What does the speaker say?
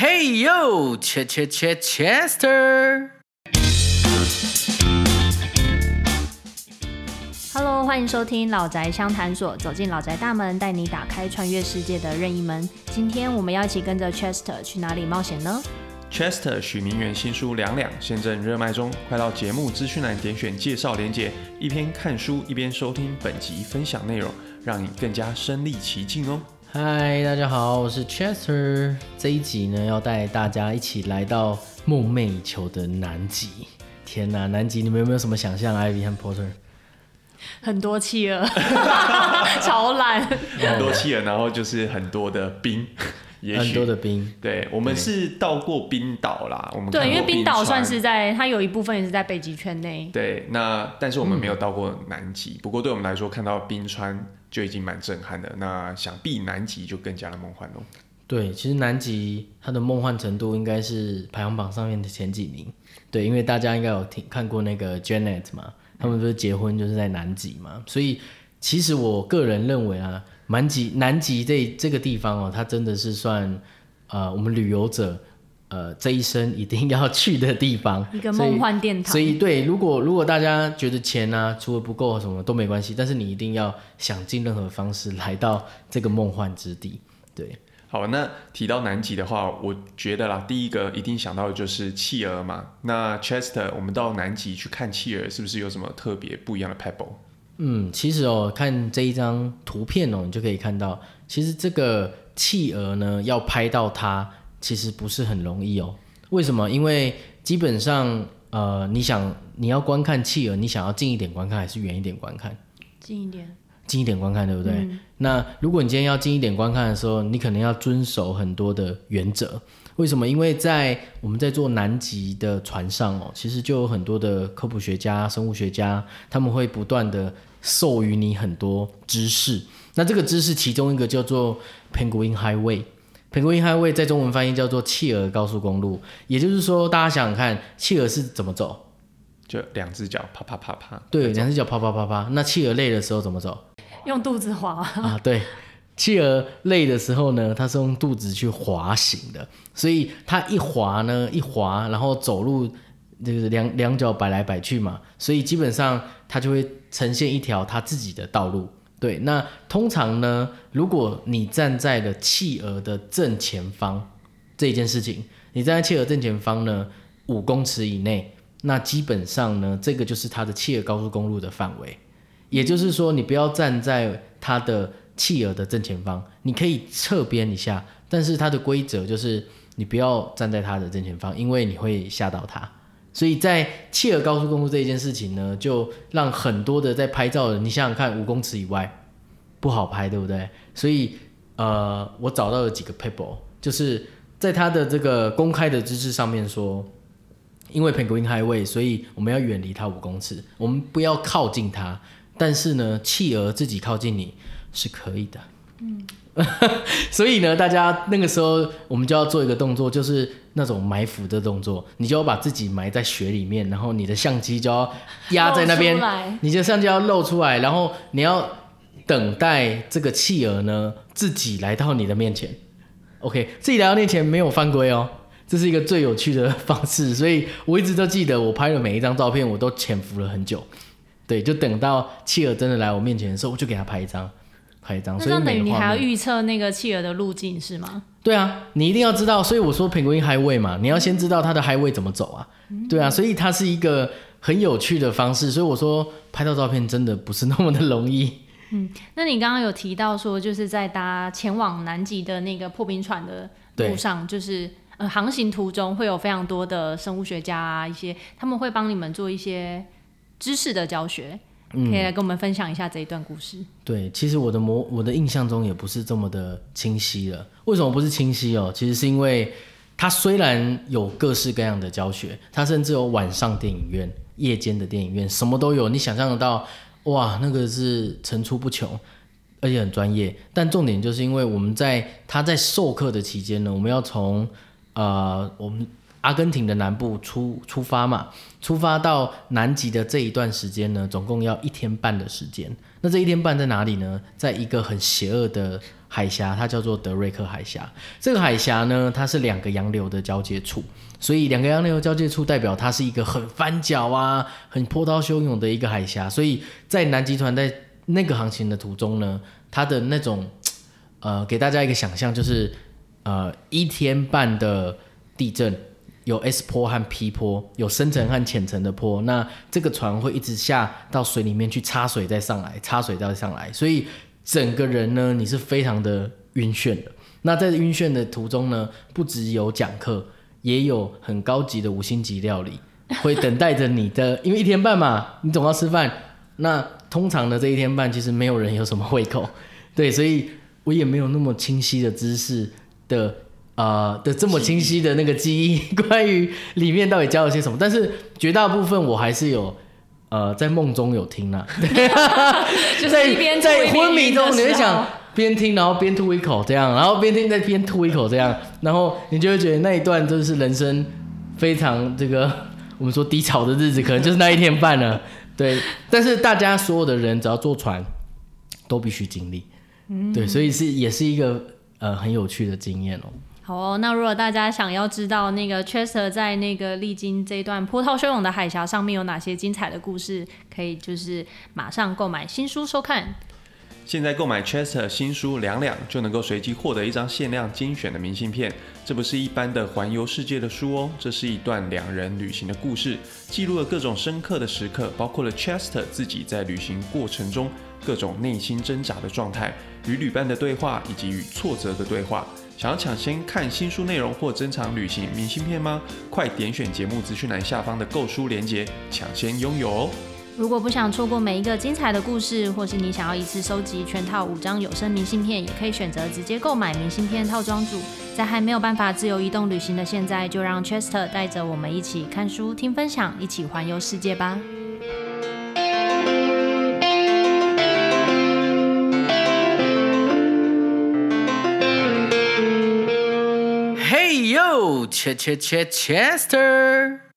Hey yo, Ch Ch Ch Chester。Hello，欢迎收听老宅相谈所，走进老宅大门，带你打开穿越世界的任意门。今天我们要一起跟着 Chester 去哪里冒险呢？Chester 许明远新书《两两》现正热卖中，快到节目资讯栏点选介绍连结，一边看书一边收听本集分享内容，让你更加身临其境哦。嗨，大家好，我是 Chester。这一集呢，要带大家一起来到梦寐以求的南极。天哪，南极，你们有没有什么想象？Ivy 和 Porter？很多企鹅，超懒。很多企鹅，然后就是很多的冰，也许很多的冰。对，我们是到过冰岛啦，我们看对，因为冰岛算是在它有一部分也是在北极圈内。对，那但是我们没有到过南极，不过对我们来说，看到冰川就已经蛮震撼的。那想必南极就更加的梦幻喽。对，其实南极它的梦幻程度应该是排行榜上面的前几名。对，因为大家应该有听看过那个 Janet 嘛，他们不是结婚就是在南极嘛，所以其实我个人认为啊，南极南极这这个地方哦，它真的是算呃我们旅游者呃这一生一定要去的地方，一个梦幻殿堂所以对，如果如果大家觉得钱啊除了不够什么都没关系，但是你一定要想尽任何方式来到这个梦幻之地。对，好，那提到南极的话，我觉得啦，第一个一定想到的就是企鹅嘛。那 Chester，我们到南极去看企鹅，是不是有什么特别不一样的 pebble？嗯，其实哦，看这一张图片哦，你就可以看到，其实这个企鹅呢，要拍到它，其实不是很容易哦。为什么？因为基本上，呃，你想你要观看企鹅，你想要近一点观看还是远一点观看？近一点。近一点观看，对不对？嗯那如果你今天要近一点观看的时候，你可能要遵守很多的原则。为什么？因为在我们在做南极的船上哦，其实就有很多的科普学家、生物学家，他们会不断的授予你很多知识。那这个知识其中一个叫做 Penguin Highway。Penguin Highway 在中文翻译叫做企鹅高速公路，也就是说，大家想想看，企鹅是怎么走？就两只脚啪啪啪啪。对，两只脚啪啪啪啪。那企鹅累的时候怎么走？用肚子滑，啊，对，企鹅累的时候呢，它是用肚子去滑行的，所以它一滑呢，一滑，然后走路就是两两脚摆来摆去嘛，所以基本上它就会呈现一条它自己的道路。对，那通常呢，如果你站在了企鹅的正前方这件事情，你站在企鹅正前方呢五公尺以内，那基本上呢，这个就是它的企鹅高速公路的范围。也就是说，你不要站在它的企鹅的正前方，你可以侧边一下，但是它的规则就是你不要站在它的正前方，因为你会吓到它。所以在企鹅高速公路这件事情呢，就让很多的在拍照的，你想想看，五公尺以外不好拍，对不对？所以呃，我找到了几个 paper，就是在它的这个公开的知识上面说，因为 Penguin Highway，所以我们要远离它五公尺，我们不要靠近它。但是呢，企鹅自己靠近你是可以的。嗯，所以呢，大家那个时候我们就要做一个动作，就是那种埋伏的动作，你就要把自己埋在雪里面，然后你的相机就要压在那边你的相机要露出来，然后你要等待这个企鹅呢自己来到你的面前。OK，自己来到面前没有犯规哦。这是一个最有趣的方式，所以我一直都记得，我拍的每一张照片，我都潜伏了很久。对，就等到企鹅真的来我面前的时候，我就给他拍一张，拍一张。所以那等于你还要预测那个企鹅的路径是吗？对啊，你一定要知道。所以我说 Penguin Highway 嘛，你要先知道它的 Highway 怎么走啊。对啊，所以它是一个很有趣的方式。所以我说拍到照片真的不是那么的容易。嗯那你刚刚有提到说，就是在搭前往南极的那个破冰船的路上，就是呃航行途中会有非常多的生物学家啊，一些他们会帮你们做一些知识的教学，可以来跟我们分享一下这一段故事。对，其实我的模我的印象中也不是这么的清晰了。为什么不是清晰哦？其实是因为它虽然有各式各样的教学，它甚至有晚上电影院、夜间的电影院，什么都有。你想象得到，哇，那个是层出不穷，而且很专业。但重点就是因为我们在他在授课的期间呢，我们要从呃我们阿根廷的南部出出发嘛，出发到南极的这一段时间呢，总共要一天半的时间。那这一天半在哪里呢？在一个很邪恶的海峡，它叫做德瑞克海峡。这个海峡呢，它是两个洋流的交界处，所以两个洋流交界处代表它是一个很翻角啊、很波涛汹涌的一个海峡。所以在南极团在那个航行的途中呢，它的那种呃，给大家一个想象，就是呃一天半的地震。有 S 坡和 P 坡，有深层和浅层的坡。那这个船会一直下到水里面去插水，再上来，插水再上来。所以整个人呢，你是非常的晕眩的。那在晕眩的途中呢，不只有讲课，也有很高级的五星级料理会等待着你的。因为一天半嘛，你总要吃饭。那通常的这一天半，其实没有人有什么胃口。对，所以我也没有那么清晰的知识的。呃的这么清晰的那个记忆，关于里面到底教了些什么，但是绝大部分我还是有呃在梦中有听啊，就在在昏迷中，你会想边听然后边吐一口这样，然后边听再边吐一口这样，然后你就会觉得那一段就是人生非常这个我们说低潮的日子，可能就是那一天半了，对。但是大家所有的人只要坐船都必须经历，对，所以是也是一个呃很有趣的经验哦。好，那如果大家想要知道那个 Chester 在那个历经这段波涛汹涌的海峡上面有哪些精彩的故事，可以就是马上购买新书收看。现在购买 Chester 新书两两就能够随机获得一张限量精选的明信片。这不是一般的环游世界的书哦，这是一段两人旅行的故事，记录了各种深刻的时刻，包括了 Chester 自己在旅行过程中各种内心挣扎的状态，与旅伴的对话，以及与挫折的对话。想要抢先看新书内容或珍藏旅行明信片吗？快点选节目资讯栏下方的购书链接，抢先拥有哦！如果不想错过每一个精彩的故事，或是你想要一次收集全套五张有声明信片，也可以选择直接购买明信片套装组。在还没有办法自由移动旅行的现在，就让 Chester 带着我们一起看书、听分享，一起环游世界吧！Yo, Ch Ch Ch Chester.